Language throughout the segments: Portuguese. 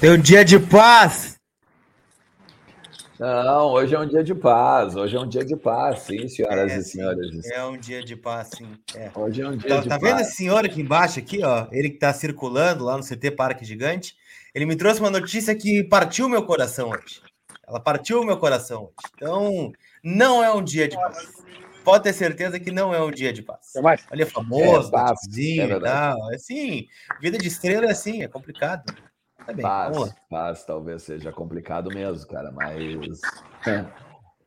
Tem um dia de paz. Não, hoje é um dia de paz. Hoje é um dia de paz, sim, senhoras é, e senhores. É um dia de paz, sim. É. Hoje é um dia tá, de tá paz. Tá vendo esse senhor aqui embaixo, aqui, ó? Ele que tá circulando lá no CT Parque Gigante. Ele me trouxe uma notícia que partiu meu coração hoje. Ela partiu meu coração hoje. Então, não é um dia de paz. Pode ter certeza que não é um dia de paz. É mais. Olha, famoso, é, paz, é e tal. Assim, vida de estrela é assim, é complicado. Tá bem, paz, paz talvez seja complicado mesmo, cara, mas.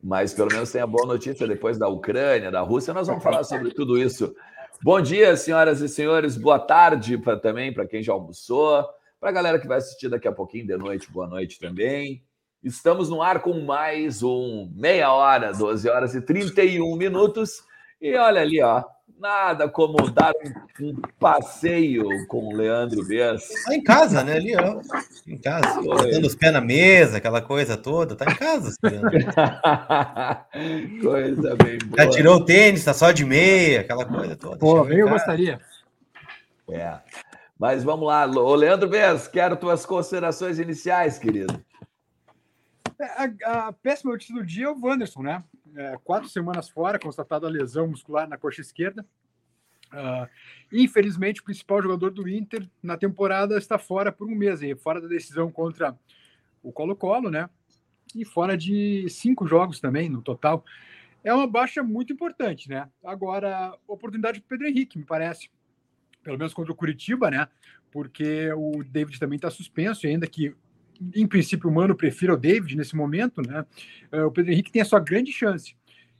Mas pelo menos tem a boa notícia depois da Ucrânia, da Rússia. Nós vamos falar sobre tudo isso. Bom dia, senhoras e senhores. Boa tarde pra, também para quem já almoçou. Para a galera que vai assistir daqui a pouquinho de noite, boa noite também. Estamos no ar com mais um meia hora, 12 horas e 31 minutos. E olha ali, ó, Nada como dar um, passeio com o Leandro Bess. Tá em casa, né? Ali, ó. Em casa. Botando os pés na mesa, aquela coisa toda. Tá em casa. coisa bem boa. Já tirou o tênis, tá só de meia, aquela coisa toda. Pô, eu gostaria. É. Mas vamos lá. Ô, Leandro Bess, quero tuas considerações iniciais, querido. É, a, a péssima notícia do dia é o Wanderson, né? É, quatro semanas fora, constatada a lesão muscular na coxa esquerda. Uh, infelizmente, o principal jogador do Inter na temporada está fora por um mês, aí, fora da decisão contra o Colo-Colo, né? E fora de cinco jogos também no total. É uma baixa muito importante, né? Agora, oportunidade para Pedro Henrique, me parece. Pelo menos contra o Curitiba, né? Porque o David também está suspenso, ainda que em princípio, o Mano prefira o David nesse momento, né? É, o Pedro Henrique tem a sua grande chance.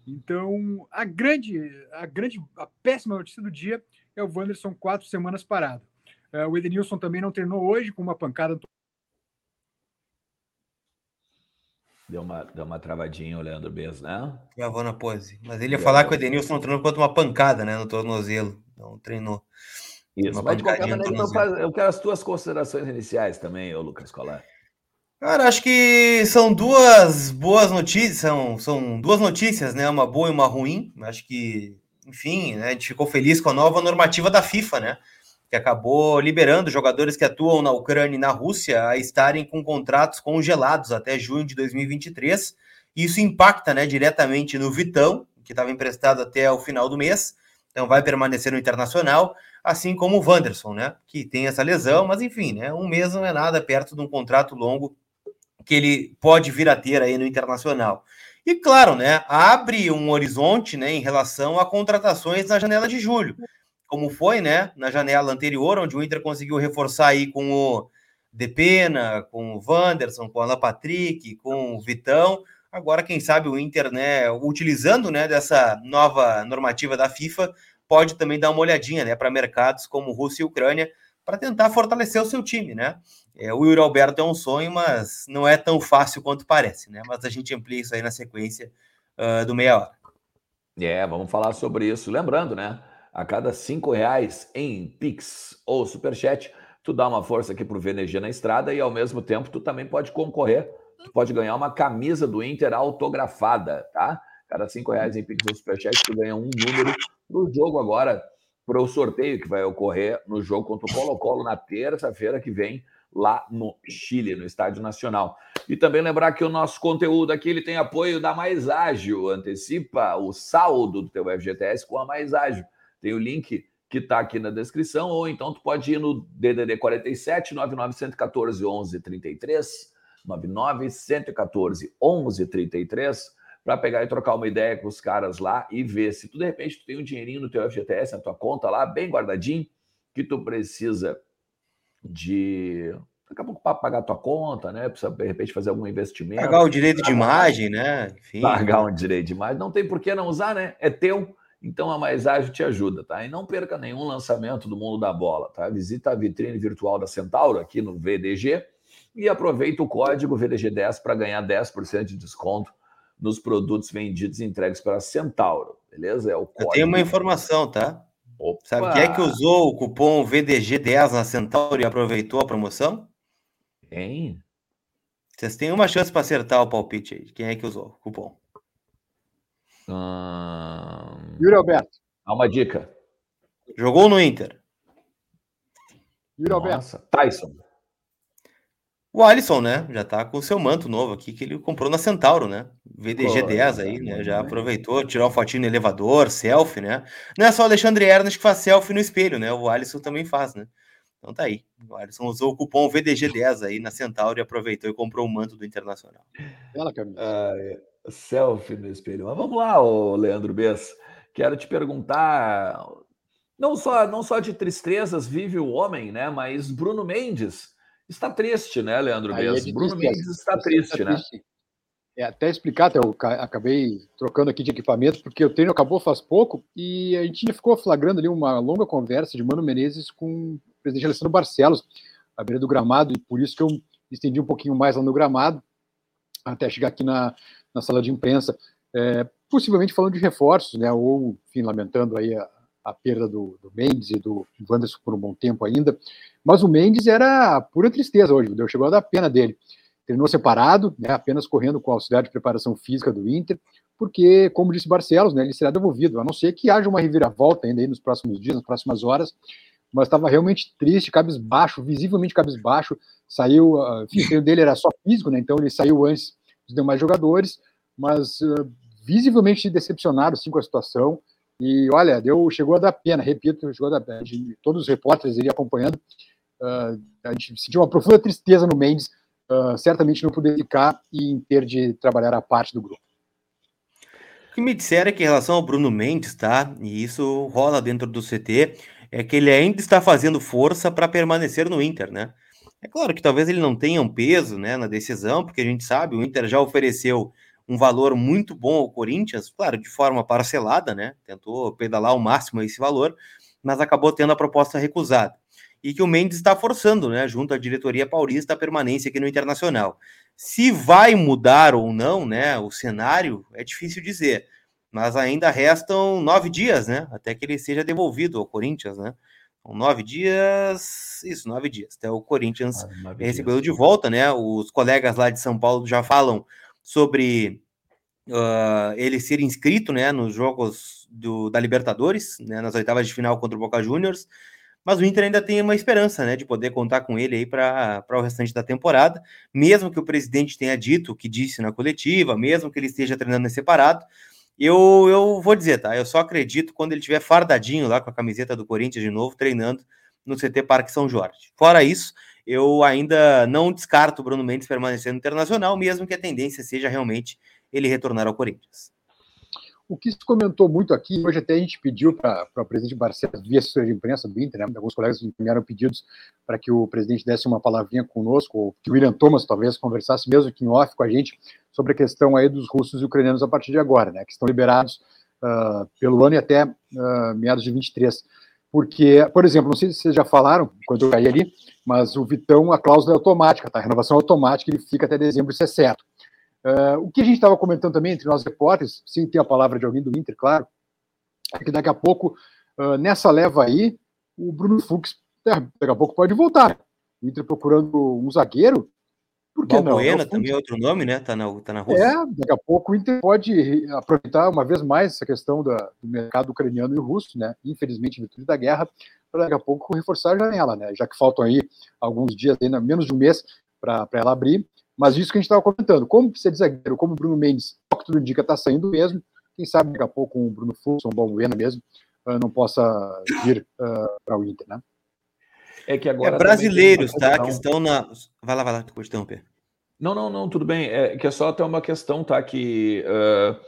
Então, a grande, a grande, a péssima notícia do dia é o Wanderson quatro semanas parado. É, o Edenilson também não treinou hoje com uma pancada. Deu uma, deu uma travadinha o Leandro Bez, né? Gravou na pose. Mas ele ia falar que o Edenilson não treinou quanto uma pancada, né? No tornozelo. Não treinou. Isso, mas de qualquer maneira, eu quero as tuas considerações iniciais também, ô Lucas Colar. Cara, acho que são duas boas notícias, são, são duas notícias, né? Uma boa e uma ruim. Acho que, enfim, né, a gente ficou feliz com a nova normativa da FIFA, né? Que acabou liberando jogadores que atuam na Ucrânia e na Rússia a estarem com contratos congelados até junho de 2023. E isso impacta né, diretamente no Vitão, que estava emprestado até o final do mês, então vai permanecer no Internacional, assim como o Wanderson, né? Que tem essa lesão, mas enfim, né? Um mês não é nada perto de um contrato longo que ele pode vir a ter aí no internacional. E claro, né, abre um horizonte, né, em relação a contratações na janela de julho, como foi, né, na janela anterior, onde o Inter conseguiu reforçar aí com o Depena, com o Wanderson, com o Alan Patrick, com o Vitão. Agora, quem sabe o Inter, né, utilizando, né, dessa nova normativa da FIFA, pode também dar uma olhadinha, né, para mercados como Rússia e Ucrânia, para tentar fortalecer o seu time, né? É, o Yuri Alberto é um sonho, mas não é tão fácil quanto parece, né? Mas a gente amplia isso aí na sequência uh, do meia hora. É, vamos falar sobre isso. Lembrando, né? A cada cinco reais em Pix ou Superchat, tu dá uma força aqui pro VNG na estrada e ao mesmo tempo tu também pode concorrer. Tu pode ganhar uma camisa do Inter autografada, tá? Cada cinco reais em Pix ou Superchat, tu ganha um número pro jogo agora, pro sorteio que vai ocorrer no jogo contra o Colo-Colo na terça-feira que vem lá no Chile, no Estádio Nacional. E também lembrar que o nosso conteúdo aqui ele tem apoio da Mais Ágil. Antecipa o saldo do teu FGTS com a Mais Ágil. Tem o link que está aqui na descrição, ou então tu pode ir no DDD 47 99114 1133, 99114 1133, para pegar e trocar uma ideia com os caras lá e ver se tu de repente tu tem um dinheirinho no teu FGTS, na tua conta lá, bem guardadinho, que tu precisa de daqui a pouco para pagar a tua conta, né? Precisa de repente fazer algum investimento. Pagar o direito de imagem, né? Enfim. Pagar um direito de imagem. Não tem por que não usar, né? É teu. Então a Mais Ágil te ajuda, tá? E não perca nenhum lançamento do mundo da bola, tá? Visita a vitrine virtual da Centauro aqui no VDG e aproveita o código VDG10 para ganhar 10% de desconto nos produtos vendidos e entregues pela Centauro, beleza? É o código. Eu tenho uma informação, tá? Opa. Sabe quem é que usou o cupom VDG10 na Centauro e aproveitou a promoção? Quem? Vocês têm uma chance para acertar o palpite aí. Quem é que usou o cupom? Hum... Yuri Alberto. Dá uma dica. Jogou no Inter. Yuri Alberto. Tyson. O Alisson, né? Já tá com o seu manto novo aqui, que ele comprou na Centauro, né? VDG 10 aí, né? Já aproveitou, tirou uma fotinho no elevador, selfie, né? Não é só o Alexandre Ernest que faz selfie no espelho, né? O Alisson também faz, né? Então tá aí. O Alisson usou o cupom VDG10 aí na Centauro e aproveitou e comprou o manto do Internacional. Bela camisa. Ah, é. Selfie no espelho. Mas vamos lá, ô Leandro Bess. Quero te perguntar. Não só, não só de tristezas vive o homem, né? Mas Bruno Mendes está triste, né, Leandro Aí É Bruno Mendes está triste, está né? Triste. É, até explicar, até eu acabei trocando aqui de equipamento, porque o treino acabou faz pouco e a gente ficou flagrando ali uma longa conversa de Mano Menezes com o presidente Alessandro Barcelos, à beira do gramado, e por isso que eu estendi um pouquinho mais lá no gramado, até chegar aqui na, na sala de imprensa, é, possivelmente falando de reforços, né, ou, enfim, lamentando aí a, a perda do, do, Mendes e do Wanderson por um bom tempo ainda, mas o Mendes era pura tristeza hoje, deu chegou a dar pena dele. Treinou separado, né, apenas correndo com o auxiliar de preparação física do Inter, porque, como disse Barcelos, né, ele será devolvido, a não ser que haja uma reviravolta ainda nos próximos dias, nas próximas horas, mas estava realmente triste, cabisbaixo, visivelmente cabisbaixo, saiu, uh, enfim, o treino dele era só físico, né, então ele saiu antes dos demais jogadores, mas uh, visivelmente decepcionado sim, com a situação, e olha, deu, chegou a dar pena, repito, chegou a dar pena. Todos os repórteres ali acompanhando, uh, a gente sentiu uma profunda tristeza no Mendes, uh, certamente não poder ficar e ter de trabalhar a parte do grupo. O que me disseram é que em relação ao Bruno Mendes, tá? E isso rola dentro do CT, é que ele ainda está fazendo força para permanecer no Inter, né? É claro que talvez ele não tenha um peso né, na decisão, porque a gente sabe, o Inter já ofereceu um valor muito bom ao Corinthians, claro, de forma parcelada, né? Tentou pedalar ao máximo esse valor, mas acabou tendo a proposta recusada. E que o Mendes está forçando, né, junto à diretoria paulista, a permanência aqui no Internacional. Se vai mudar ou não, né, o cenário, é difícil dizer. Mas ainda restam nove dias, né, até que ele seja devolvido ao Corinthians, né? São nove dias, isso, nove dias. Até o Corinthians ah, recebeu de volta, né? Os colegas lá de São Paulo já falam sobre uh, ele ser inscrito né, nos jogos do, da Libertadores, né, nas oitavas de final contra o Boca Juniors, mas o Inter ainda tem uma esperança né, de poder contar com ele para o restante da temporada, mesmo que o presidente tenha dito o que disse na coletiva, mesmo que ele esteja treinando em separado. Eu, eu vou dizer, tá? Eu só acredito quando ele estiver fardadinho lá com a camiseta do Corinthians de novo, treinando no CT Parque São Jorge. Fora isso, eu ainda não descarto o Bruno Mendes permanecer no Internacional, mesmo que a tendência seja realmente ele retornar ao Corinthians. O que se comentou muito aqui, hoje até a gente pediu para o presidente Barcelos, via assessoria de imprensa do Inter, né, alguns colegas enviaram pedidos para que o presidente desse uma palavrinha conosco, ou que o William Thomas talvez conversasse mesmo aqui em off com a gente sobre a questão aí dos russos e ucranianos a partir de agora, né, que estão liberados uh, pelo ano e até uh, meados de 23. Porque, por exemplo, não sei se vocês já falaram, quando eu caí ali, mas o Vitão, a cláusula é automática, tá? A renovação é automática, ele fica até dezembro, isso é certo. Uh, o que a gente estava comentando também entre nós repórteres, sem ter a palavra de alguém do Inter, claro, é que daqui a pouco, uh, nessa leva aí, o Bruno Fux, é, daqui a pouco pode voltar. O Inter procurando um zagueiro, por que Balbuena não? também é outro nome, né? Tá na, tá na Rússia. É, daqui a pouco o Inter pode aproveitar uma vez mais essa questão da, do mercado ucraniano e russo, né? Infelizmente, em virtude da guerra, para daqui a pouco reforçar a janela, né? Já que faltam aí alguns dias, ainda menos de um mês, para ela abrir. Mas isso que a gente estava comentando, como precisa de zagueiro, como o Bruno Mendes, o que tudo indica, está saindo mesmo. Quem sabe daqui a pouco um Bruno Fulson, um Balbuena mesmo, uh, não possa vir uh, para o Inter, né? É que agora. É brasileiros, tá? Que estão na. Vai lá, vai lá, pode interromper. Não, não, não, tudo bem. É que é só até uma questão, tá? Que uh,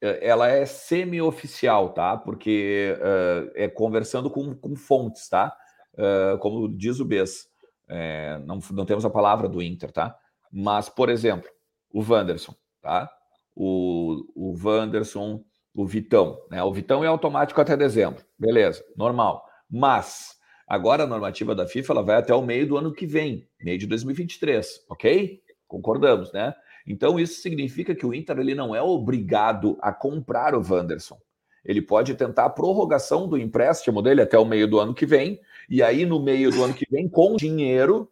ela é semi-oficial, tá? Porque uh, é conversando com, com fontes, tá? Uh, como diz o Bess. É, não, não temos a palavra do Inter, tá? Mas, por exemplo, o Wanderson, tá? O, o Wanderson, o Vitão, né? O Vitão é automático até dezembro, beleza, normal. Mas Agora a normativa da FIFA ela vai até o meio do ano que vem, meio de 2023, ok? Concordamos, né? Então isso significa que o Inter ele não é obrigado a comprar o Wanderson. Ele pode tentar a prorrogação do empréstimo dele até o meio do ano que vem, e aí no meio do ano que vem, com dinheiro,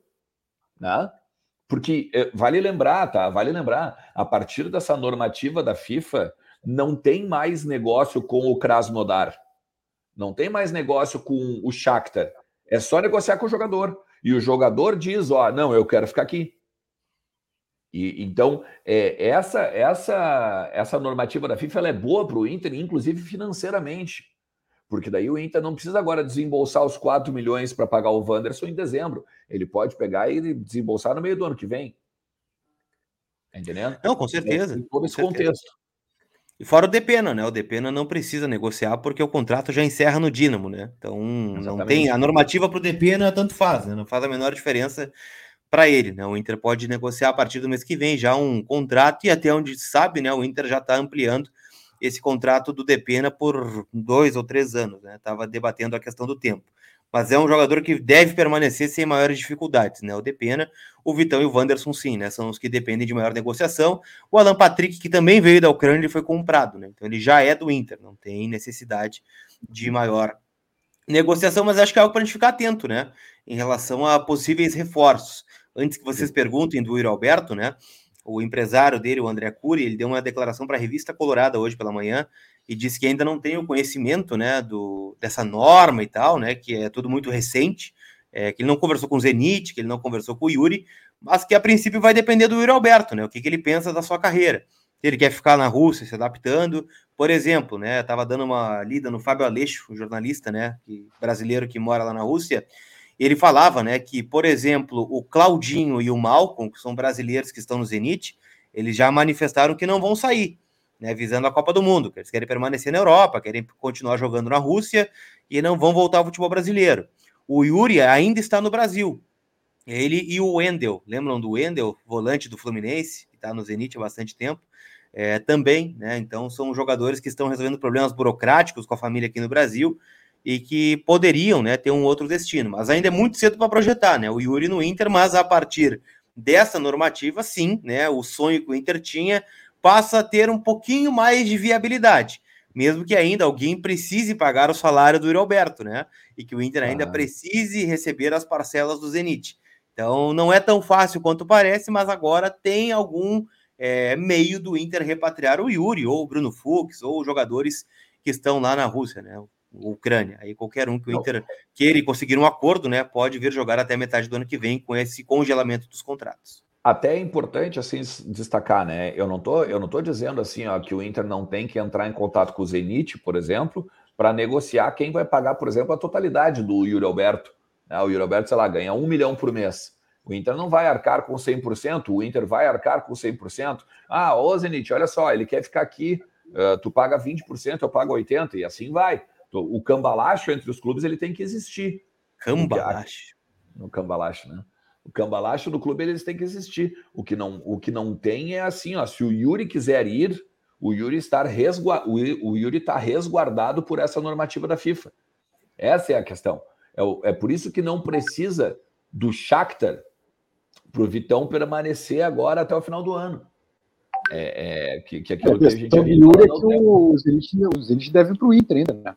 né? Porque eh, vale lembrar, tá? Vale lembrar, a partir dessa normativa da FIFA, não tem mais negócio com o Krasnodar. Não tem mais negócio com o Shakhtar. É só negociar com o jogador. E o jogador diz: ó, não, eu quero ficar aqui. E, então, é, essa, essa, essa normativa da FIFA é boa para o Inter, inclusive financeiramente. Porque daí o Inter não precisa agora desembolsar os 4 milhões para pagar o Wanderson em dezembro. Ele pode pegar e desembolsar no meio do ano que vem. Tá entendendo? Não, com certeza. Em todo esse contexto. E fora o Depena, né? O Depena não precisa negociar porque o contrato já encerra no Dínamo, né? Então Exatamente. não tem a normativa para o Depena tanto faz, né? Não faz a menor diferença para ele, né? O Inter pode negociar a partir do mês que vem já um contrato e até onde se sabe, né? O Inter já está ampliando esse contrato do Depena por dois ou três anos, né? Tava debatendo a questão do tempo mas é um jogador que deve permanecer sem maiores dificuldades, né? O Depena, o Vitão e o Wanderson, sim, né? São os que dependem de maior negociação. O Alan Patrick, que também veio da Ucrânia e foi comprado, né? Então ele já é do Inter, não tem necessidade de maior negociação, mas acho que é algo para a gente ficar atento, né? Em relação a possíveis reforços. Antes que vocês perguntem do Iro Alberto, né? O empresário dele, o André Cury, ele deu uma declaração para a revista Colorada hoje pela manhã, e disse que ainda não tem o conhecimento né, do, dessa norma e tal, né, que é tudo muito recente, é, que ele não conversou com o Zenit, que ele não conversou com o Yuri, mas que a princípio vai depender do Yuri Alberto, né, o que, que ele pensa da sua carreira. Se ele quer ficar na Rússia se adaptando, por exemplo, né, estava dando uma lida no Fábio Aleixo, um jornalista né, que, brasileiro que mora lá na Rússia, ele falava né, que, por exemplo, o Claudinho e o Malcolm, que são brasileiros que estão no Zenit, eles já manifestaram que não vão sair né, visando a Copa do Mundo, que eles querem permanecer na Europa, querem continuar jogando na Rússia e não vão voltar ao futebol brasileiro. O Yuri ainda está no Brasil. Ele e o Wendel, lembram do Wendel, volante do Fluminense, que está no Zenit há bastante tempo, é, também, né? Então são jogadores que estão resolvendo problemas burocráticos com a família aqui no Brasil e que poderiam, né, ter um outro destino. Mas ainda é muito cedo para projetar, né? O Yuri no Inter, mas a partir dessa normativa, sim, né? O sonho que o Inter tinha passa a ter um pouquinho mais de viabilidade, mesmo que ainda alguém precise pagar o salário do Alberto, né? E que o Inter ainda ah. precise receber as parcelas do Zenit. Então não é tão fácil quanto parece, mas agora tem algum é, meio do Inter repatriar o Yuri, ou o Bruno Fux, ou jogadores que estão lá na Rússia, né? Ucrânia. Aí qualquer um que o Inter queira e conseguir um acordo, né, pode vir jogar até metade do ano que vem com esse congelamento dos contratos. Até é importante assim destacar, né? Eu não tô, eu não tô dizendo assim, ó, que o Inter não tem que entrar em contato com o Zenit, por exemplo, para negociar quem vai pagar, por exemplo, a totalidade do Yuri Alberto. Né? O Yuri Alberto, sei lá, ganha um milhão por mês. O Inter não vai arcar com 100%, o Inter vai arcar com 100%. Ah, ô Zenit, olha só, ele quer ficar aqui, uh, tu paga 20%, eu pago 80%, e assim vai. O cambalacho entre os clubes ele tem que existir. Cambalacho. No cambalacho, né? O cambalacho do clube eles têm que existir. O que não, o que não tem é assim, ó, se o Yuri quiser ir, o Yuri está resgua... o Yuri está resguardado por essa normativa da FIFA. Essa é a questão. É, é por isso que não precisa do Shakhtar para o Vitão permanecer agora até o final do ano. É, é que, que aquilo é, que a gente... Yuri é que o Zenit deve para o Inter ainda, né?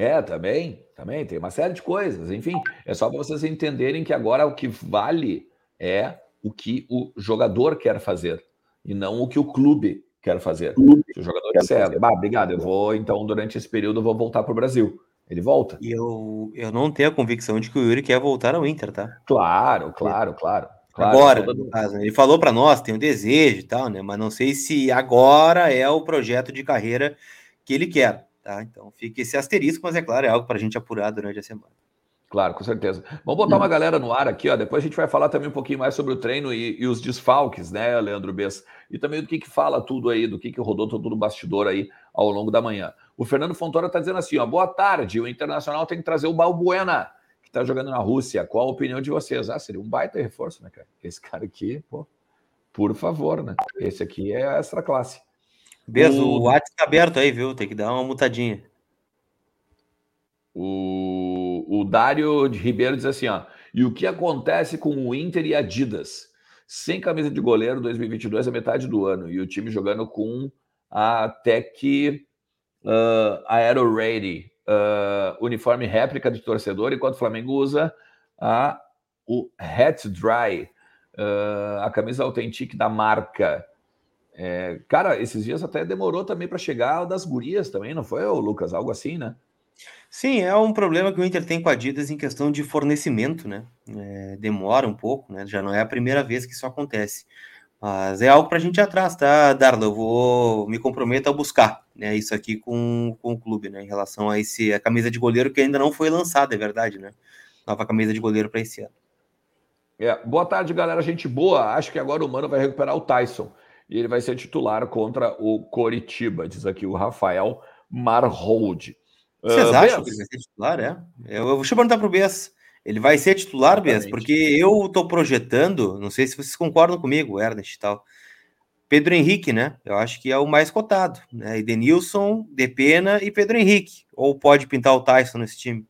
É, também, também tem uma série de coisas. Enfim, é só para vocês entenderem que agora o que vale é o que o jogador quer fazer e não o que o clube quer fazer. Clube Se o jogador disser, ah, obrigado, eu vou então durante esse período eu vou voltar para o Brasil. Ele volta. E eu, eu não tenho a convicção de que o Yuri quer voltar ao Inter, tá? Claro, claro, claro. claro agora, no caso, ele falou para nós, tem um desejo e tal, né? Mas não sei se agora é o projeto de carreira que ele quer. Tá? Então fica esse asterisco, mas é claro, é algo para a gente apurar durante a semana. Claro, com certeza. Vamos botar uma galera no ar aqui, ó. Depois a gente vai falar também um pouquinho mais sobre o treino e, e os desfalques, né, Leandro Bess? E também do que, que fala tudo aí, do que, que rodou todo o bastidor aí ao longo da manhã. O Fernando Fontoura está dizendo assim: ó, boa tarde. O Internacional tem que trazer o Balbuena, que está jogando na Rússia. Qual a opinião de vocês? Ah, seria um baita reforço, né, cara? Esse cara aqui, pô, por favor, né? Esse aqui é extra classe. Beijo, o, o WhatsApp tá aberto aí, viu? Tem que dar uma mutadinha. O, o Dário de Ribeiro diz assim, ó. E o que acontece com o Inter e Adidas? Sem camisa de goleiro 2022 é metade do ano. E o time jogando com a Tech uh, Aero Ready, uh, uniforme réplica de torcedor, enquanto o Flamengo usa a, o Hat Dry, uh, a camisa authentic da marca. É, cara, esses dias até demorou também para chegar das gurias também, não foi, Lucas? Algo assim, né? Sim, é um problema que o Inter tem com a Adidas em questão de fornecimento, né? É, demora um pouco, né? Já não é a primeira vez que isso acontece. Mas é algo para a gente ir atrás, tá, Darla? Eu vou me comprometo a buscar né, isso aqui com, com o clube, né? Em relação a esse a camisa de goleiro que ainda não foi lançada, é verdade, né? Nova camisa de goleiro para esse ano. É, boa tarde, galera. Gente boa. Acho que agora o Mano vai recuperar o Tyson. E ele vai ser titular contra o Coritiba, diz aqui o Rafael Marhold. Vocês uh, acham que ele vai ser titular? É? Eu, eu, deixa eu perguntar para o Bess. Ele vai ser titular, Bess? Porque eu estou projetando, não sei se vocês concordam comigo, Ernest e tal. Pedro Henrique, né? Eu acho que é o mais cotado. Né? Edenilson, Depena e Pedro Henrique. Ou pode pintar o Tyson nesse time?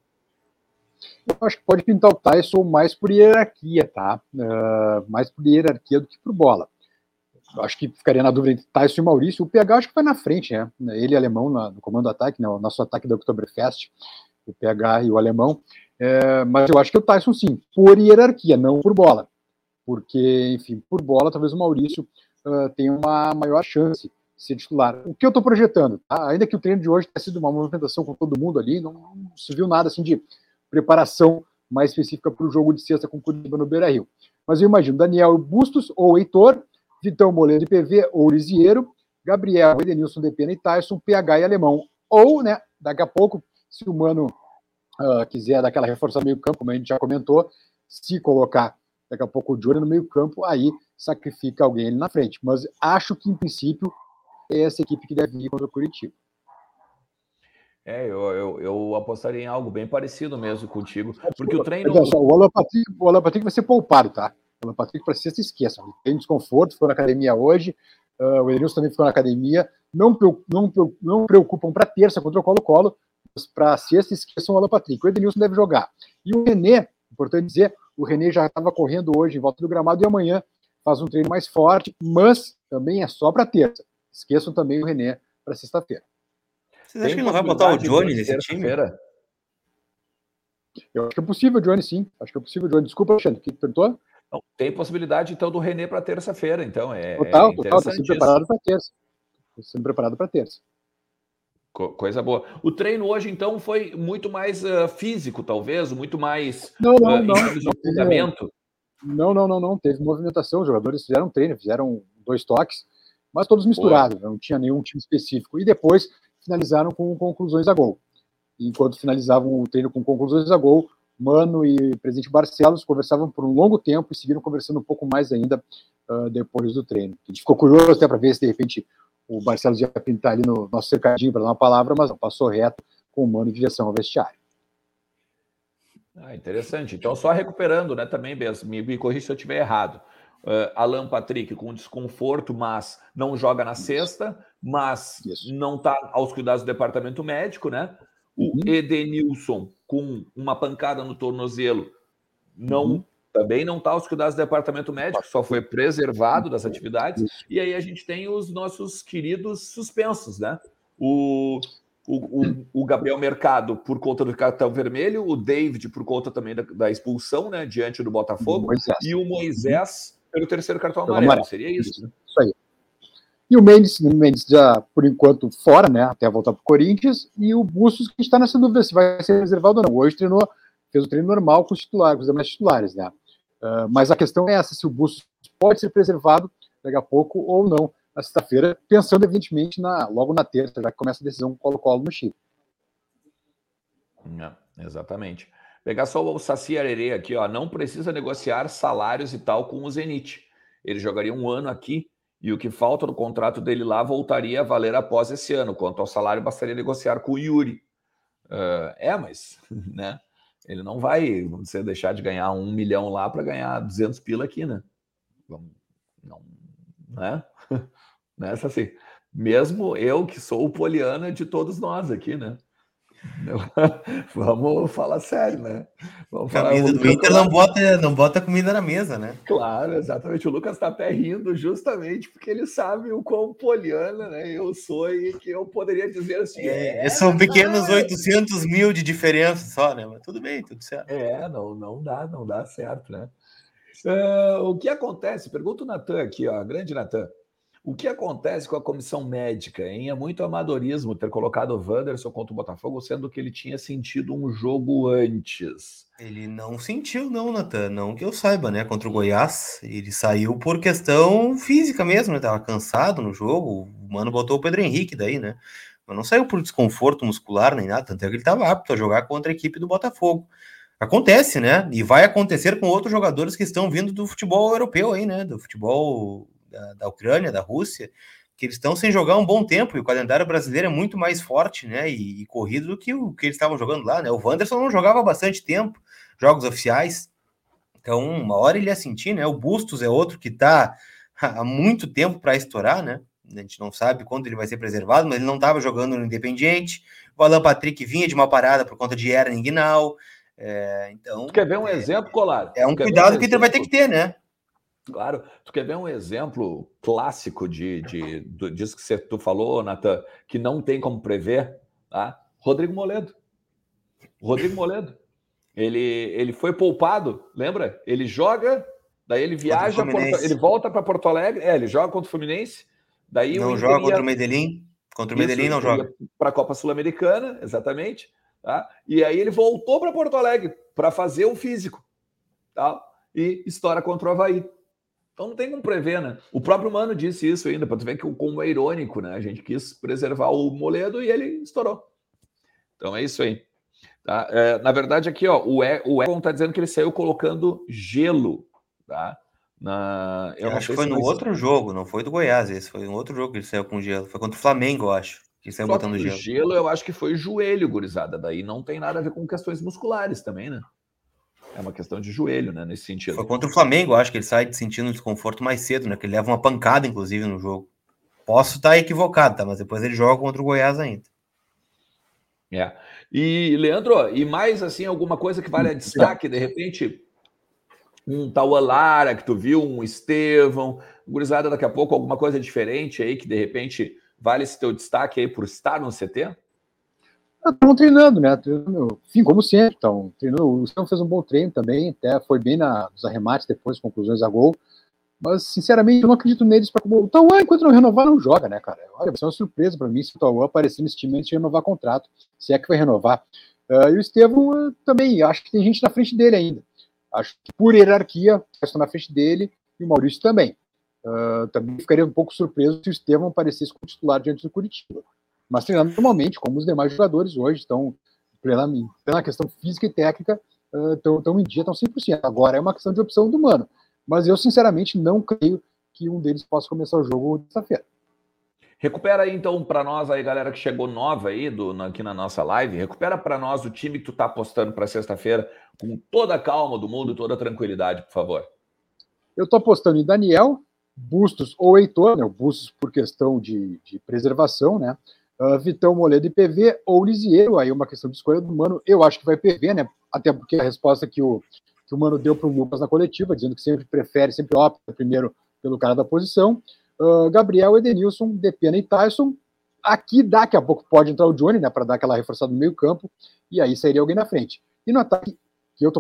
Eu acho que pode pintar o Tyson mais por hierarquia, tá? Uh, mais por hierarquia do que por bola acho que ficaria na dúvida entre Tyson e Maurício. O PH acho que vai na frente, né? Ele alemão no comando do ataque, né? o nosso ataque da Oktoberfest, o PH e o alemão. É, mas eu acho que o Tyson sim, por hierarquia, não por bola. Porque, enfim, por bola, talvez o Maurício uh, tenha uma maior chance de ser titular. O que eu estou projetando, tá? ainda que o treino de hoje tenha sido uma movimentação com todo mundo ali, não, não se viu nada assim de preparação mais específica para o jogo de sexta com o Curitiba no Beira Rio. Mas eu imagino Daniel Bustos ou Heitor, Vitão Moleiro de PV ou Lisieiro, Gabriel, Edenilson, Depena e Tyson, PH e Alemão. Ou, né, daqui a pouco, se o Mano uh, quiser daquela reforça meio campo, como a gente já comentou, se colocar daqui a pouco o Johnny no meio campo, aí sacrifica alguém ali na frente. Mas acho que, em princípio, é essa equipe que deve ir contra o Curitiba. É, eu, eu, eu, apostaria em algo bem parecido mesmo contigo. Porque o treino. O Alan Patrick, o Alan Patrick vai ser poupado, tá? O Patrick para sexta esqueça. Tem desconforto, ficou na academia hoje. Uh, o Edenilson também ficou na academia. Não, não, não preocupam para terça contra o Colo-Colo, mas para sexta esqueçam o Alan Patrick. O Edenilson deve jogar. E o René, importante dizer, o René já estava correndo hoje em volta do gramado e amanhã faz um treino mais forte, mas também é só para terça. Esqueçam também o René para sexta-feira. Vocês acham que não vai botar o Johnny nesse time? Eu acho que é possível, Johnny, sim. Acho que é possível, Johnny. Desculpa, Alexandre, que perguntou? Então, tem possibilidade, então, do René para terça-feira. Então, é. Total, é total. Está sempre preparado para terça. Está sempre preparado para terça. Coisa boa. O treino hoje, então, foi muito mais uh, físico, talvez, muito mais. Não, não, uh, não. Não, não, não, não, não. Teve movimentação. Os jogadores fizeram treino, fizeram dois toques, mas todos misturados. Não tinha nenhum time específico. E depois finalizaram com conclusões a gol. Enquanto finalizavam o treino com conclusões a gol, Mano e o presidente Barcelos conversavam por um longo tempo e seguiram conversando um pouco mais ainda uh, depois do treino. A gente ficou curioso até para ver se de repente o Barcelos ia pintar ali no nosso cercadinho para dar uma palavra, mas não, passou reto com o Mano em direção ao vestiário. Ah, interessante. Então, só recuperando, né, também, Bess, me, me corrija se eu estiver errado. Uh, Alan Patrick com desconforto, mas não joga na sexta, mas Isso. não está aos cuidados do departamento médico, né? O uhum. Edenilson com uma pancada no tornozelo não uhum. também não está aos cuidados do departamento médico, só foi preservado das atividades. E aí a gente tem os nossos queridos suspensos, né? O, o, o, o Gabriel Mercado por conta do cartão vermelho, o David por conta também da, da expulsão, né? Diante do Botafogo, Moisés. e o Moisés pelo terceiro cartão amarelo. Seria isso, né? E o Mendes, o Mendes já, por enquanto, fora, né? Até voltar para o Corinthians. E o Bustos, que está nessa dúvida se vai ser reservado ou não. Hoje treinou, fez o treino normal com os titulares, com os demais titulares, né? Uh, mas a questão é essa: se o Bustos pode ser preservado daqui a pouco ou não, na sexta-feira, pensando, evidentemente, na, logo na terça, já que começa a decisão Colo-Colo no Chile. É, exatamente. Pegar só o Saci Arerê aqui, ó. Não precisa negociar salários e tal com o Zenit. Ele jogaria um ano aqui e o que falta no contrato dele lá voltaria a valer após esse ano. Quanto ao salário, bastaria negociar com o Yuri. Uh, é, mas né, ele não vai você deixar de ganhar um milhão lá para ganhar 200 pila aqui, né? Não, né? Nessa assim. Mesmo eu que sou o poliana de todos nós aqui, né? Vamos falar sério, né? Vamos falar, camisa do Inter não bota, não bota comida na mesa, né? Claro, exatamente. O Lucas está até rindo justamente porque ele sabe o quão poliana né, eu sou e que eu poderia dizer assim. É, é são pequenos cara. 800 mil de diferença só, né? Mas tudo bem, tudo certo. É, não, não dá, não dá certo, né? Uh, o que acontece? Pergunta o Natan aqui, ó, grande Natan. O que acontece com a comissão médica, hein? É muito amadorismo ter colocado o Wanderson contra o Botafogo, sendo que ele tinha sentido um jogo antes. Ele não sentiu, não, Natan. Não que eu saiba, né? Contra o Goiás. Ele saiu por questão física mesmo, né? Tava cansado no jogo. O mano botou o Pedro Henrique daí, né? Mas não saiu por desconforto muscular nem nada. Tanto é que ele estava apto a jogar contra a equipe do Botafogo. Acontece, né? E vai acontecer com outros jogadores que estão vindo do futebol europeu aí, né? Do futebol da, da Ucrânia, da Rússia, que eles estão sem jogar um bom tempo e o calendário brasileiro é muito mais forte, né? E, e corrido do que o que eles estavam jogando lá, né? O Wanderson não jogava bastante tempo, jogos oficiais. Então, uma hora ele ia sentir, né? O Bustos é outro que está há muito tempo para estourar, né? A gente não sabe quando ele vai ser preservado, mas ele não estava jogando no Independiente. O Alan Patrick vinha de uma parada por conta de Eren Guinal. É, então. Tu quer ver um é, exemplo, Colar? É um cuidado um que ele vai ter que ter, né? Claro. Tu quer ver um exemplo clássico de, de, de disso que você, tu falou, Natan, que não tem como prever? Tá? Rodrigo Moledo. Rodrigo Moledo. Ele, ele foi poupado, lembra? Ele joga, daí ele viaja, Porto, ele volta para Porto Alegre, é, ele joga contra o Fluminense, daí não joga ia... contra o Medellín, contra o Medellín não joga. Para a Copa Sul-Americana, exatamente. Tá? E aí ele voltou para Porto Alegre para fazer o físico. Tá? E estoura contra o Havaí. Então não tem como prever, né? O próprio Mano disse isso ainda, para tu ver que como é irônico, né? A gente quis preservar o Moledo e ele estourou. Então é isso aí. Tá? É, na verdade, aqui, ó, o, e, o Econ tá dizendo que ele saiu colocando gelo, tá? Na, eu, eu acho que foi no outro jogo, não foi do Goiás, esse foi um outro jogo que ele saiu com gelo. Foi contra o Flamengo, eu acho. Que saiu Só botando gelo. gelo, eu acho que foi joelho, gurizada. Daí não tem nada a ver com questões musculares também, né? É uma questão de joelho, né? Nesse sentido. Foi contra o Flamengo, acho que ele sai sentindo um desconforto mais cedo, né? Que ele leva uma pancada, inclusive, no jogo. Posso estar equivocado, tá? Mas depois ele joga contra o Goiás ainda. É. E, Leandro, e mais assim, alguma coisa que vale a destaque, de repente, um tal Lara que tu viu, um Estevão, gurizada daqui a pouco, alguma coisa diferente aí que de repente vale esse teu destaque aí por estar no CT? Estão treinando, né? Enfim, como sempre, então, treinou. O Estevão fez um bom treino também, até foi bem na, nos arremates depois, conclusões a gol. Mas, sinceramente, eu não acredito neles para O Tauan, enquanto não renovar, não joga, né, cara? Olha, vai ser uma surpresa para mim se o Tauan aparecer nesse time antes de renovar contrato, se é que vai renovar. Uh, e o Estevão uh, também, acho que tem gente na frente dele ainda. Acho que por hierarquia, estão na frente dele e o Maurício também. Uh, também ficaria um pouco surpreso se o Estevão aparecesse como titular diante do Curitiba. Mas treinando normalmente, como os demais jogadores hoje, estão plenamente, pela questão física e técnica, estão em dia, estão 100%. Agora é uma questão de opção do mano. Mas eu, sinceramente, não creio que um deles possa começar o jogo terça-feira. Recupera aí, então, para nós aí, galera que chegou nova aí do, aqui na nossa live, recupera para nós o time que tu tá apostando para sexta-feira com toda a calma do mundo e toda a tranquilidade, por favor. Eu tô apostando em Daniel, Bustos ou Heitor, né? O Bustos por questão de, de preservação, né? Uh, Vitão Moledo e PV ou Lisieiro, aí é uma questão de escolha do Mano. Eu acho que vai PV, né? Até porque a resposta que o, que o Mano deu para o Lucas na coletiva, dizendo que sempre prefere, sempre opta primeiro pelo cara da posição. Uh, Gabriel, Edenilson, Depena e Tyson. Aqui, daqui a pouco, pode entrar o Johnny, né, para dar aquela reforçada no meio campo, e aí sairia alguém na frente. E no ataque, que eu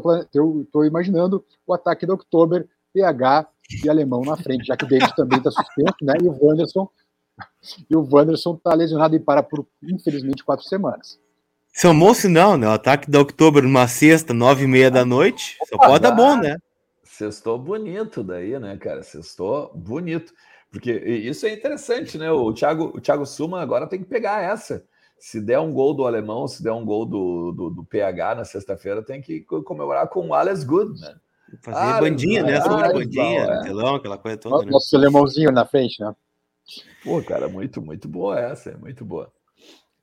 estou imaginando, o ataque do Oktober, PH e Alemão na frente, já que o David também está suspenso, né, e o Wanderson e o Wanderson está lesionado e para por, infelizmente, quatro semanas. Chamou-se não, né? O ataque da Outubro numa sexta, nove e meia da noite. Só pode dar bom, né? Sextou bonito daí, né, cara? Sextou bonito. Porque isso é interessante, né? O Thiago, o Thiago Suma agora tem que pegar essa. Se der um gol do alemão, se der um gol do, do, do PH na sexta-feira, tem que comemorar com o Alles Good, né? Fazer ah, bandinha, né? Sobre bandinha, é. telão, aquela coisa toda. Né? Nosso alemãozinho na frente, né? Pô, cara, muito, muito boa essa, muito boa.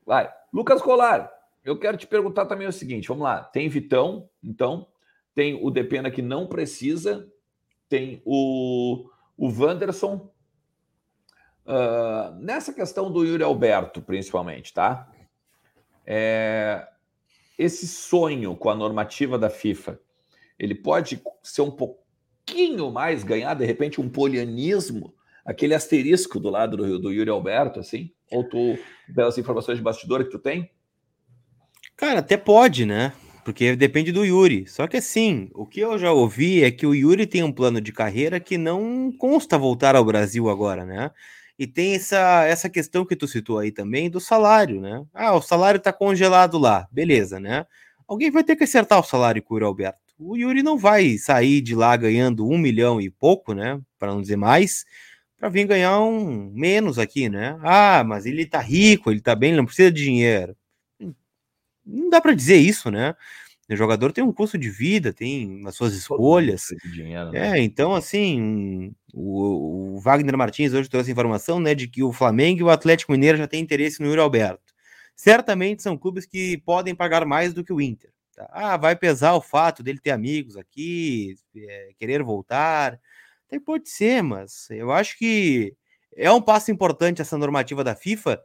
Vai, Lucas Colar, eu quero te perguntar também o seguinte: vamos lá, tem Vitão, então, tem o Depena que não precisa, tem o, o Wanderson. Uh, nessa questão do Yuri Alberto, principalmente, tá? É, esse sonho com a normativa da FIFA, ele pode ser um pouquinho mais, ganhar de repente um polianismo, aquele asterisco do lado do, do Yuri Alberto, assim? Ou tu, pelas informações de bastidor que tu tem? Cara, até pode, né? Porque depende do Yuri. Só que assim, o que eu já ouvi é que o Yuri tem um plano de carreira que não consta voltar ao Brasil agora, né? E tem essa, essa questão que tu citou aí também do salário, né? Ah, o salário tá congelado lá, beleza, né? Alguém vai ter que acertar o salário com o Yuri Alberto. O Yuri não vai sair de lá ganhando um milhão e pouco, né? Para não dizer mais, para vir ganhar um menos aqui, né? Ah, mas ele tá rico, ele tá bem, ele não precisa de dinheiro. Não dá para dizer isso, né? O jogador tem um custo de vida, tem as suas escolhas. Dinheiro, né? É, então, assim, o, o, Wagner Martins hoje trouxe informação né, de que o Flamengo e o Atlético Mineiro já têm interesse no Yuri Alberto. Certamente são clubes que podem pagar mais do que o Inter. Tá? Ah, vai pesar o fato dele ter amigos aqui, é, querer voltar. Até pode ser, mas eu acho que é um passo importante essa normativa da FIFA,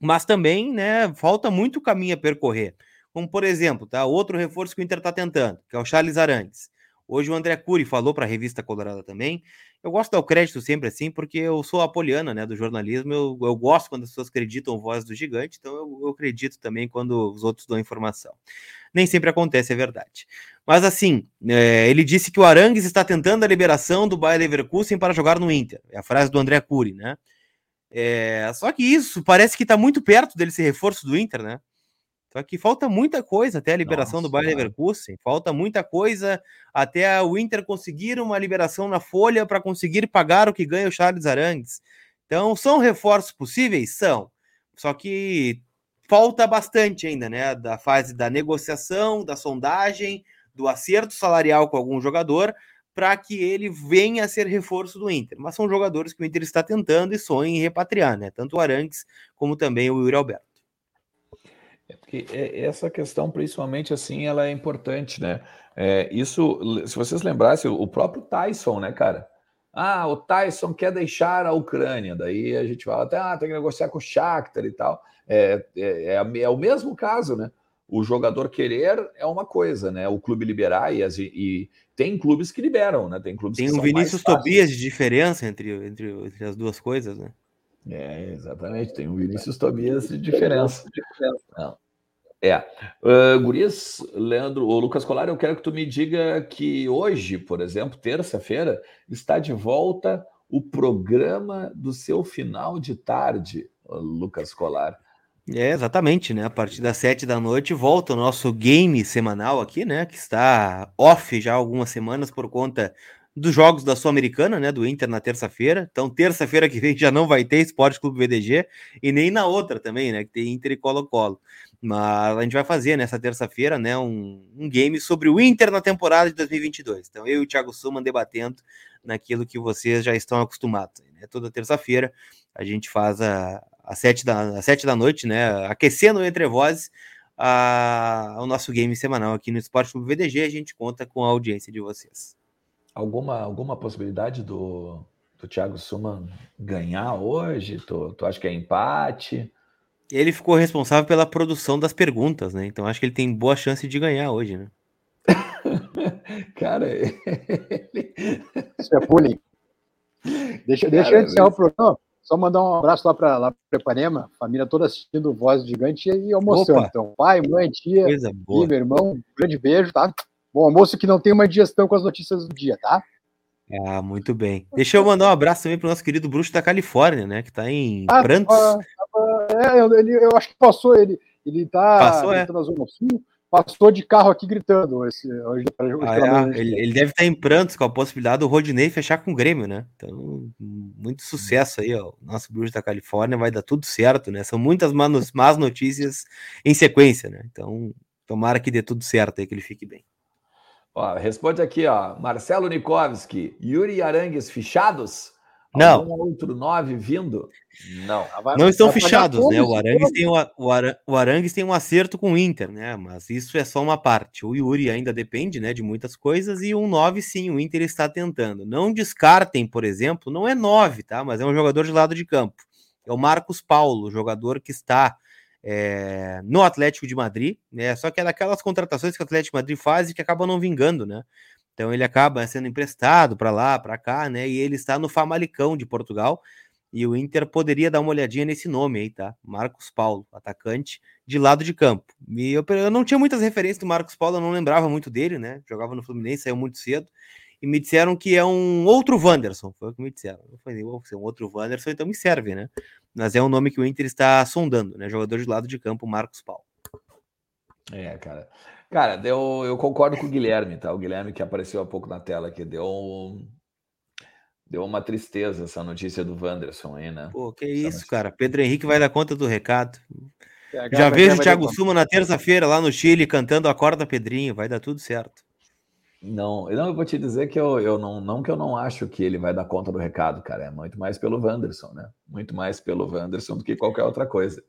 mas também né, falta muito caminho a percorrer. Como, por exemplo, tá? outro reforço que o Inter está tentando, que é o Charles Arantes. Hoje o André Cury falou para a revista Colorada também. Eu gosto de dar o crédito sempre assim, porque eu sou apoliana né, do jornalismo. Eu, eu gosto quando as pessoas acreditam voz do gigante, então eu, eu acredito também quando os outros dão informação. Nem sempre acontece, é verdade. Mas assim, é, ele disse que o Arangues está tentando a liberação do Bayer Leverkusen para jogar no Inter. É a frase do André Cury, né? É, só que isso parece que está muito perto dele ser reforço do Inter, né? Só que falta muita coisa até a liberação Nossa, do Bayer Leverkusen, falta muita coisa até o Inter conseguir uma liberação na folha para conseguir pagar o que ganha o Charles Arangues. Então, são reforços possíveis? São. Só que falta bastante ainda, né? Da fase da negociação, da sondagem, do acerto salarial com algum jogador, para que ele venha a ser reforço do Inter. Mas são jogadores que o Inter está tentando e sonha em repatriar, né? Tanto o Arangues como também o Yuri Alberto. É porque é, essa questão, principalmente assim, ela é importante, né? É, isso, se vocês lembrassem, o próprio Tyson, né, cara? Ah, o Tyson quer deixar a Ucrânia, daí a gente fala até, ah, tem que negociar com o Shakhtar e tal. É, é, é, é o mesmo caso, né? O jogador querer é uma coisa, né? O clube liberar e, e tem clubes que liberam, né? Tem clubes tem um Vinícius Tobias de diferença entre, entre, entre as duas coisas, né? É, exatamente. Tem um Vinícius Tobias de diferença. Não. É. Uh, Gurias, Leandro, ou Lucas Colar, eu quero que tu me diga que hoje, por exemplo, terça-feira, está de volta o programa do seu final de tarde, Lucas Colar. É, exatamente, né? A partir das sete da noite volta o nosso game semanal aqui, né? Que está off já há algumas semanas por conta dos jogos da Sul-Americana, né, do Inter na terça-feira. Então, terça-feira que vem já não vai ter Esporte Clube VDG e nem na outra também, né, que tem Inter e Colo-Colo. Mas a gente vai fazer nessa terça-feira, né, um, um, game sobre o Inter na temporada de 2022. Então, eu e o Thiago Suman debatendo naquilo que vocês já estão acostumados. Né? Toda terça-feira a gente faz a, às sete da, às sete da noite, né, aquecendo entre vozes a, o nosso game semanal aqui no Esporte Clube VDG. A gente conta com a audiência de vocês. Alguma, alguma possibilidade do, do Thiago Suman ganhar hoje? Tu, tu acha que é empate? Ele ficou responsável pela produção das perguntas, né? Então acho que ele tem boa chance de ganhar hoje, né? Cara, ele... isso é bullying. Deixa, deixa Cara, eu encerrar o programa. Só mandar um abraço lá para lá para Ipanema, família toda assistindo Voz Gigante e almoçando. Opa. Então, pai, mãe, tia, e meu irmão, um grande beijo, tá? Bom almoço que não tem uma digestão com as notícias do dia, tá? Ah, muito bem. Deixa eu mandar um abraço também para o nosso querido bruxo da Califórnia, né? Que está em ah, Prantos. é, eu, ele, eu acho que passou ele. Ele está passou, é. na Zona Sul, passou de carro aqui gritando. Esse, hoje, ah, é, ele, ele, deve estar em Prantos com a possibilidade do Rodinei fechar com o Grêmio, né? Então, muito sucesso aí, ó. Nosso bruxo da Califórnia vai dar tudo certo, né? São muitas más notícias em sequência, né? Então, tomara que dê tudo certo aí, que ele fique bem. Ó, responde aqui, ó. Marcelo Nikovski, Yuri Arangues fichados? Não. Algum outro nove vindo? Não. Não estão fichados, né? O Arangues, tem o, o Arangues tem um acerto com o Inter, né? Mas isso é só uma parte. O Yuri ainda depende, né, de muitas coisas e um nove sim, o Inter está tentando. Não descartem, por exemplo, não é nove, tá? Mas é um jogador de lado de campo. É o Marcos Paulo, jogador que está é, no Atlético de Madrid, né? Só que é daquelas contratações que o Atlético de Madrid faz e que acabam não vingando, né? Então ele acaba sendo emprestado para lá, para cá, né? E ele está no Famalicão de Portugal. E o Inter poderia dar uma olhadinha nesse nome aí, tá? Marcos Paulo, atacante de lado de campo. E eu, eu não tinha muitas referências do Marcos Paulo, eu não lembrava muito dele, né? Jogava no Fluminense, saiu muito cedo. e me disseram que é um outro Wanderson. Foi o que me disseram. Eu falei, se é um outro Wanderson, então me serve, né? Mas é um nome que o Inter está sondando, né? Jogador de lado de campo, Marcos Paulo. É, cara. Cara, deu, eu concordo com o Guilherme, tá? O Guilherme que apareceu há pouco na tela aqui, deu deu uma tristeza essa notícia do Wanderson aí, né? Pô, que essa isso, notícia. cara. Pedro Henrique vai dar conta do recado. Já vejo o Thiago Suma na terça-feira lá no Chile cantando a corda Pedrinho, vai dar tudo certo. Não, não, eu vou te dizer que eu, eu não, não que eu não acho que ele vai dar conta do recado, cara. É muito mais pelo Wanderson, né? Muito mais pelo Wanderson do que qualquer outra coisa.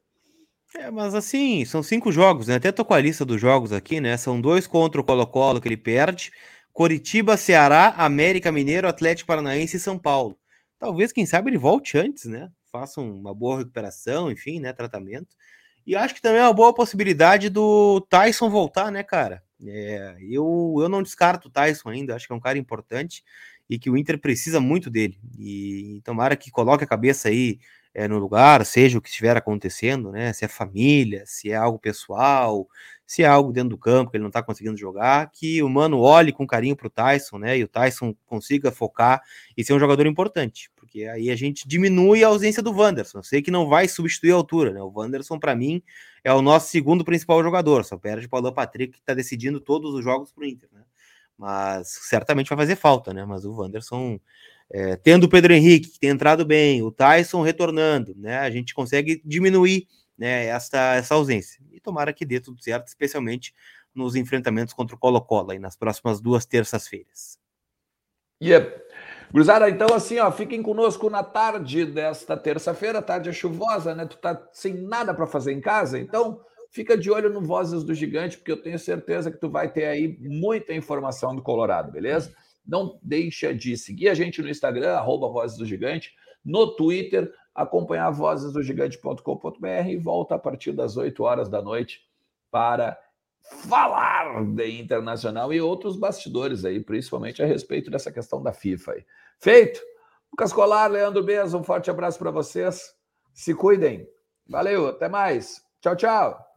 É, mas assim, são cinco jogos, né? Até tô com a lista dos jogos aqui, né? São dois contra o Colo-Colo que ele perde, Coritiba, Ceará, América Mineiro, Atlético Paranaense e São Paulo. Talvez, quem sabe, ele volte antes, né? Faça uma boa recuperação, enfim, né? Tratamento. E acho que também é uma boa possibilidade do Tyson voltar, né, cara? É, eu, eu não descarto o Tyson ainda, acho que é um cara importante e que o Inter precisa muito dele. E tomara que coloque a cabeça aí é, no lugar, seja o que estiver acontecendo, né? Se é família, se é algo pessoal, se é algo dentro do campo que ele não está conseguindo jogar, que o Mano olhe com carinho para o Tyson, né? E o Tyson consiga focar e ser um jogador importante, porque aí a gente diminui a ausência do Wanderson. Eu sei que não vai substituir a altura, né? O Wanderson, para mim, é o nosso segundo principal jogador, só perde para o Patrick, que está decidindo todos os jogos para o Inter, né? Mas certamente vai fazer falta, né? Mas o Wanderson é, tendo o Pedro Henrique, que tem entrado bem, o Tyson retornando, né? A gente consegue diminuir né, essa, essa ausência. E tomara que dê tudo certo, especialmente nos enfrentamentos contra o Colo-Colo aí nas próximas duas terças-feiras. Yep. Cruzada, então assim, ó, fiquem conosco na tarde desta terça-feira, tarde é chuvosa, né? Tu tá sem nada para fazer em casa, então fica de olho no Vozes do Gigante, porque eu tenho certeza que tu vai ter aí muita informação do Colorado, beleza? Não deixa de seguir a gente no Instagram, arroba Vozes do Gigante, no Twitter, acompanhar vozesdogigante.com.br e volta a partir das 8 horas da noite para falar de internacional e outros bastidores aí, principalmente a respeito dessa questão da FIFA aí. Feito? Lucas Colar, Leandro Bez, um forte abraço para vocês. Se cuidem. Valeu, até mais. Tchau, tchau.